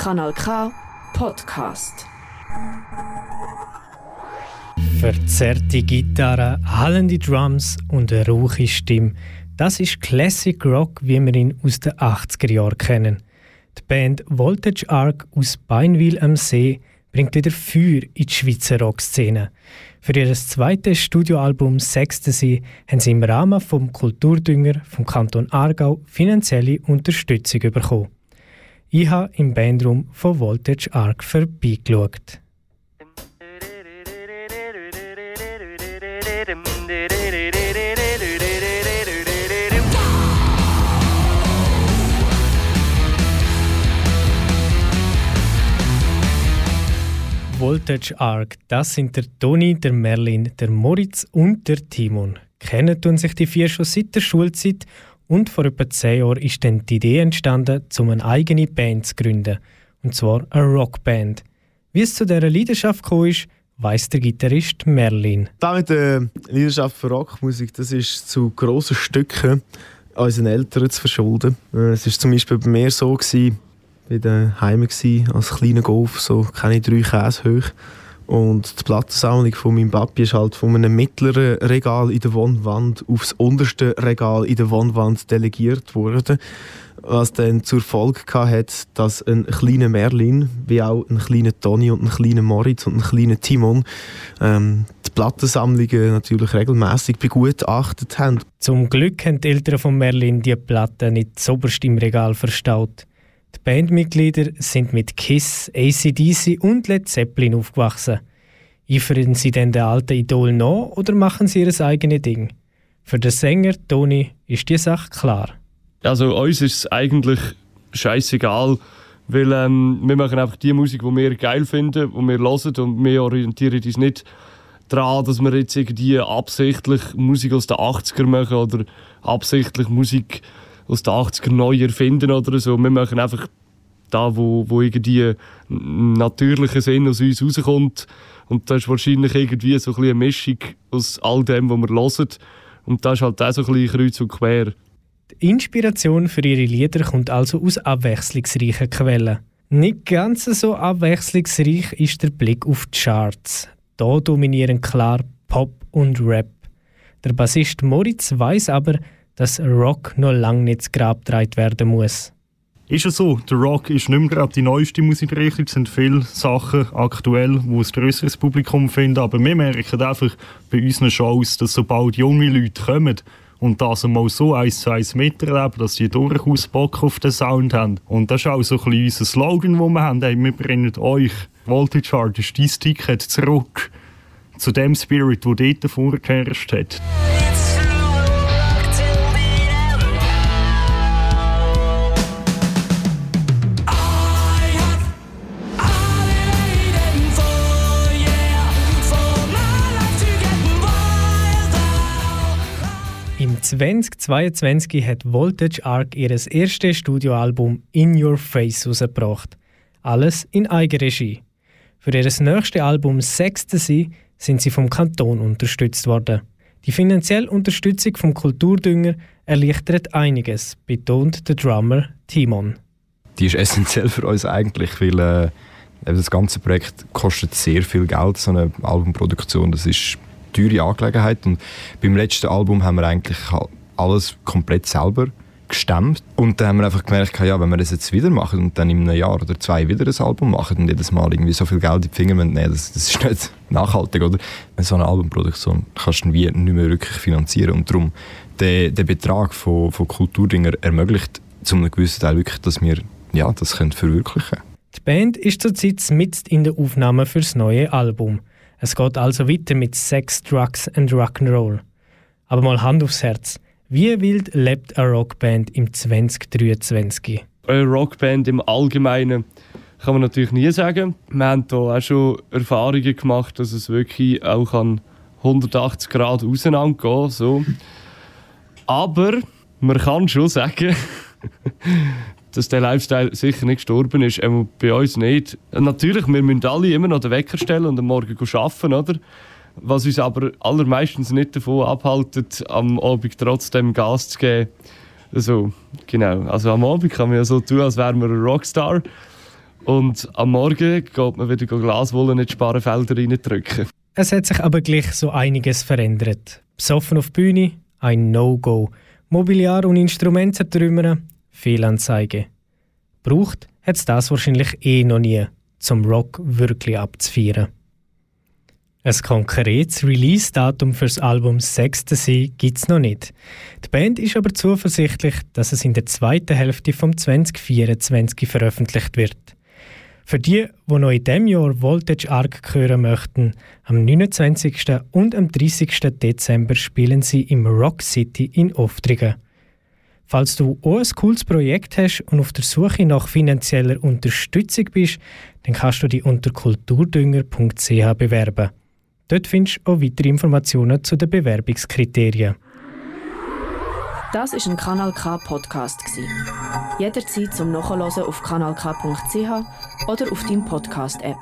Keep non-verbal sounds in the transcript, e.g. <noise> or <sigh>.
Kanal K Podcast. Verzerrte Gitarre, hallende Drums und eine rauche Stimme. Das ist Classic Rock, wie wir ihn aus den 80er Jahren kennen. Die Band Voltage Arc aus Beinwil am See bringt wieder Feuer in die Schweizer Rockszene. Für ihr zweites Studioalbum «Sechste See» haben sie im Rahmen vom Kulturdünger vom Kanton Aargau finanzielle Unterstützung bekommen. Ich habe im Bandraum von Voltage Arc vorbeigeschaut. Voltage Arc, das sind der Toni, der Merlin, der Moritz und der Timon. Kennen tun sich die vier schon seit der Schulzeit und vor etwa zehn Jahren ist dann die Idee entstanden, um eine eigene Band zu gründen. Und zwar eine Rockband. Wie es zu dieser Leidenschaft gekommen ist, weiss der Gitarrist Merlin. Da mit der Leidenschaft für Rockmusik, das ist zu grossen Stücken unseren Eltern zu verschulden. Äh, es war zum Beispiel bei mir so, gewesen, ich war daheim als kleiner Golf, so keine drei Käse hoch. Und die Plattensammlung von meinem Papi ist halt von einem mittleren Regal in der Wohnwand aufs unterste Regal in der Wohnwand delegiert worden. Was dann zur Folge hat, dass ein kleiner Merlin, wie auch ein kleiner Toni und ein kleiner Moritz und ein kleiner Timon ähm, die Plattensammlungen natürlich regelmäßig begutachtet haben. Zum Glück haben die Eltern von Merlin die Platten nicht zoberst im Regal verstaut. Die Bandmitglieder sind mit Kiss, ACDC und Led Zeppelin aufgewachsen. Eifern sie denn den alten Idol noch oder machen sie ihr eigenes Ding? Für den Sänger Toni ist die Sache klar. Also uns ist es eigentlich scheißegal, weil ähm, wir machen einfach die Musik, die wir geil finden, die wir hören und wir orientieren uns nicht daran, dass wir jetzt irgendwie absichtlich Musik aus den 80er machen oder absichtlich Musik aus den 80er neu erfinden oder so. Wir machen einfach da, wo, wo irgendwie ein natürlicher Sinn aus uns rauskommt. Und das ist wahrscheinlich irgendwie so ein eine Mischung aus all dem, was wir hören. Und das ist halt auch so ein bisschen kreuz und quer. Die Inspiration für ihre Lieder kommt also aus abwechslungsreichen Quellen. Nicht ganz so abwechslungsreich ist der Blick auf die Charts. Hier dominieren klar Pop und Rap. Der Bassist Moritz weiß aber, dass Rock noch lange nicht zu Grab getragen werden muss. Ist es so, der Rock ist nicht mehr gerade die neueste Musikrichtung, es sind viele Sachen aktuell, wo ein größeres Publikum finden, aber wir merken einfach bei unseren Shows, dass sobald junge Leute kommen und das einmal so eins zu eins miterleben, dass sie durchaus Bock auf den Sound haben. Und das ist auch so ein bisschen unser Slogan, den wir haben, wir bringen euch, Voltage Art ist dein Ticket zurück zu dem Spirit, der dort vorgeherrscht hat. 2022 hat Voltage Arc ihr erstes Studioalbum In Your Face herausgebracht. Alles in Eigenregie. Für ihr nächstes Album Sechste Sie sind sie vom Kanton unterstützt worden. Die finanzielle Unterstützung vom Kulturdünger erleichtert einiges, betont der Drummer Timon. Die ist essentiell für uns eigentlich, weil äh, das ganze Projekt kostet sehr viel Geld, so eine Albumproduktion. Das ist teure Angelegenheit. Und beim letzten Album haben wir eigentlich alles komplett selber gestemmt. Und dann haben wir einfach gemerkt, ja, wenn wir das jetzt wieder machen und dann in einem Jahr oder zwei wieder ein Album machen und jedes Mal irgendwie so viel Geld in die Finger nehmen, das, das ist <laughs> nicht nachhaltig, oder? So eine Albumproduktion kannst du wie nicht mehr wirklich finanzieren und darum der, der Betrag von, von Kulturdinger ermöglicht zu einem gewissen Teil wirklich, dass wir ja, das können verwirklichen können. Die Band ist zurzeit mit in der Aufnahme für das neue Album. Es geht also weiter mit Sex, Drugs and Rock'n'Roll. Aber mal Hand aufs Herz. Wie wild lebt eine Rockband im 2023? Eine Rockband im Allgemeinen kann man natürlich nie sagen. Wir haben hier auch schon Erfahrungen gemacht, dass es wirklich auch an 180 Grad auseinandergehen so. Aber man kann schon sagen, <laughs> dass der Lifestyle sicher nicht gestorben ist. Ähm, bei uns nicht. Natürlich, wir müssen alle immer noch den Wecker stellen und am Morgen arbeiten, oder? Was uns aber allermeistens nicht davon abhaltet, am Abend trotzdem Gas zu geben. Also, genau. Also am Abend kann man ja so tun, als wären wir ein Rockstar. Und am Morgen geht man wieder Glaswolle in die Sparrenfelder reindrücken. Es hat sich aber gleich so einiges verändert. Besoffen auf die Bühne, ein No-Go. Mobiliar und Instrumente zertrümmern, Fehlanzeige. Braucht es das wahrscheinlich eh noch nie, zum Rock wirklich abzufeiern. Ein konkretes Release-Datum für das Album Sechste See es noch nicht. Die Band ist aber zuversichtlich, dass es in der zweiten Hälfte vom 2024 veröffentlicht wird. Für die, die noch in diesem Jahr Voltage Arc hören möchten, am 29. und am 30. Dezember spielen sie im Rock City in Oftrigen. Falls du auch ein cooles Projekt hast und auf der Suche nach finanzieller Unterstützung bist, dann kannst du dich unter kulturdünger.ch bewerben. Dort findest du auch weitere Informationen zu den Bewerbungskriterien. Das ist ein Kanal K Podcast Jederzeit zum Nachhören auf kanalk.ch oder auf deinem Podcast App.